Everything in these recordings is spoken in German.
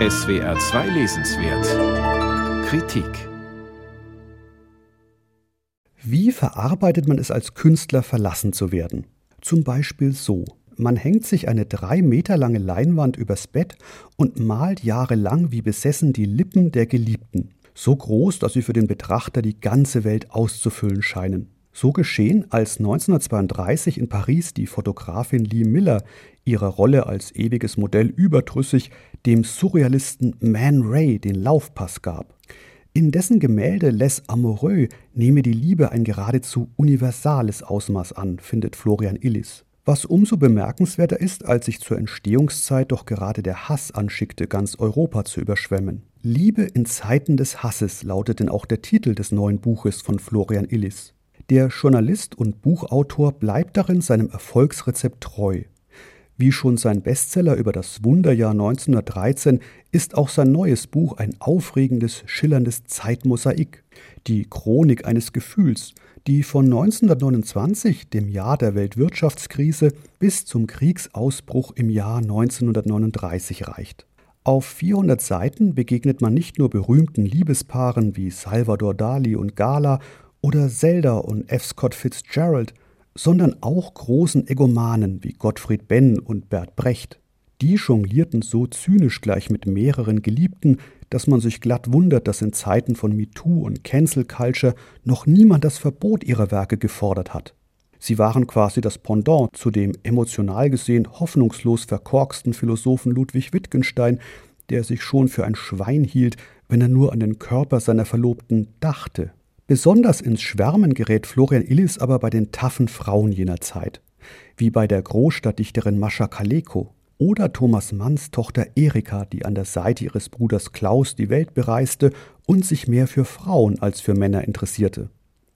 SWR 2 Lesenswert Kritik Wie verarbeitet man es als Künstler, verlassen zu werden? Zum Beispiel so. Man hängt sich eine drei Meter lange Leinwand übers Bett und malt jahrelang wie besessen die Lippen der Geliebten. So groß, dass sie für den Betrachter die ganze Welt auszufüllen scheinen. So geschehen, als 1932 in Paris die Fotografin Lee Miller ihrer Rolle als ewiges Modell überdrüssig dem Surrealisten Man Ray den Laufpass gab. In dessen Gemälde Les Amoureux nehme die Liebe ein geradezu universales Ausmaß an, findet Florian Illis. Was umso bemerkenswerter ist, als sich zur Entstehungszeit doch gerade der Hass anschickte, ganz Europa zu überschwemmen. Liebe in Zeiten des Hasses lautet denn auch der Titel des neuen Buches von Florian Illis. Der Journalist und Buchautor bleibt darin seinem Erfolgsrezept treu. Wie schon sein Bestseller über das Wunderjahr 1913 ist auch sein neues Buch ein aufregendes, schillerndes Zeitmosaik. Die Chronik eines Gefühls, die von 1929, dem Jahr der Weltwirtschaftskrise, bis zum Kriegsausbruch im Jahr 1939 reicht. Auf 400 Seiten begegnet man nicht nur berühmten Liebespaaren wie Salvador Dali und Gala oder Zelda und F. Scott Fitzgerald, sondern auch großen Egomanen wie Gottfried Benn und Bert Brecht. Die jonglierten so zynisch gleich mit mehreren Geliebten, dass man sich glatt wundert, dass in Zeiten von MeToo und Cancel Culture noch niemand das Verbot ihrer Werke gefordert hat. Sie waren quasi das Pendant zu dem emotional gesehen hoffnungslos verkorksten Philosophen Ludwig Wittgenstein, der sich schon für ein Schwein hielt, wenn er nur an den Körper seiner Verlobten dachte. Besonders ins Schwärmen gerät Florian Illis aber bei den taffen Frauen jener Zeit, wie bei der Großstadtdichterin Mascha Kaleko oder Thomas Manns Tochter Erika, die an der Seite ihres Bruders Klaus die Welt bereiste und sich mehr für Frauen als für Männer interessierte.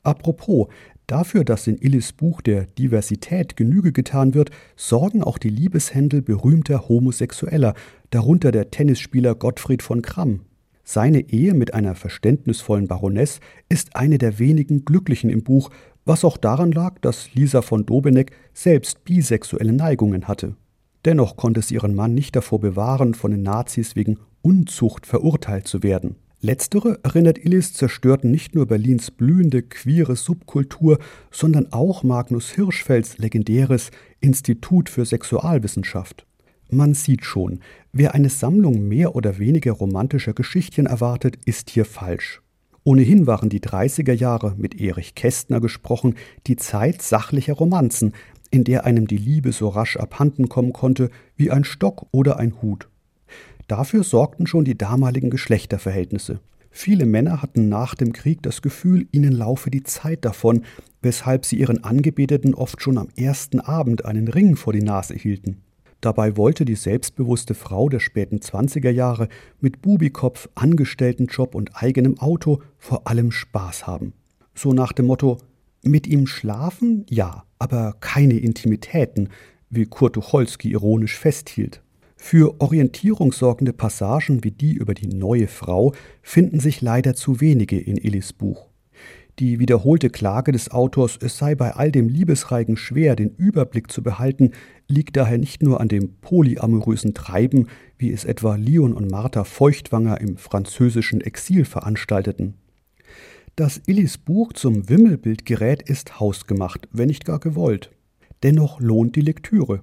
Apropos, dafür, dass in Illis Buch der Diversität Genüge getan wird, sorgen auch die Liebeshändel berühmter Homosexueller, darunter der Tennisspieler Gottfried von Kramm, seine Ehe mit einer verständnisvollen Baroness ist eine der wenigen glücklichen im Buch, was auch daran lag, dass Lisa von Dobeneck selbst bisexuelle Neigungen hatte. Dennoch konnte sie ihren Mann nicht davor bewahren, von den Nazis wegen Unzucht verurteilt zu werden. Letztere, erinnert Illis, zerstörten nicht nur Berlins blühende queere Subkultur, sondern auch Magnus Hirschfelds legendäres Institut für Sexualwissenschaft. Man sieht schon, wer eine Sammlung mehr oder weniger romantischer Geschichtchen erwartet, ist hier falsch. Ohnehin waren die 30er Jahre, mit Erich Kästner gesprochen, die Zeit sachlicher Romanzen, in der einem die Liebe so rasch abhanden kommen konnte wie ein Stock oder ein Hut. Dafür sorgten schon die damaligen Geschlechterverhältnisse. Viele Männer hatten nach dem Krieg das Gefühl, ihnen laufe die Zeit davon, weshalb sie ihren Angebeteten oft schon am ersten Abend einen Ring vor die Nase hielten. Dabei wollte die selbstbewusste Frau der späten 20er Jahre mit Bubikopf, Angestelltenjob und eigenem Auto vor allem Spaß haben. So nach dem Motto: Mit ihm schlafen? Ja, aber keine Intimitäten, wie Kurt Tucholsky ironisch festhielt. Für Orientierung sorgende Passagen wie die über die neue Frau finden sich leider zu wenige in Illis Buch. Die wiederholte Klage des Autors, es sei bei all dem Liebesreigen schwer, den Überblick zu behalten, liegt daher nicht nur an dem polyamorösen Treiben, wie es etwa Leon und Martha Feuchtwanger im französischen Exil veranstalteten. Das Illis Buch zum Wimmelbild gerät ist hausgemacht, wenn nicht gar gewollt. Dennoch lohnt die Lektüre.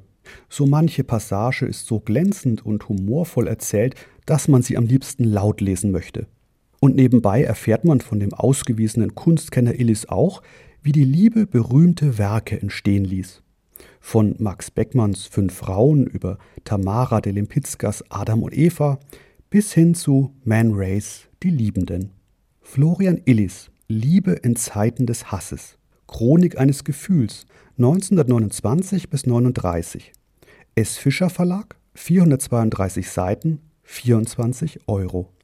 So manche Passage ist so glänzend und humorvoll erzählt, dass man sie am liebsten laut lesen möchte. Und nebenbei erfährt man von dem ausgewiesenen Kunstkenner Illis auch, wie die Liebe berühmte Werke entstehen ließ. Von Max Beckmanns Fünf Frauen über Tamara de Limpickas Adam und Eva bis hin zu Man Race, die Liebenden. Florian Illis, Liebe in Zeiten des Hasses. Chronik eines Gefühls, 1929 bis 39. S. Fischer Verlag, 432 Seiten, 24 Euro.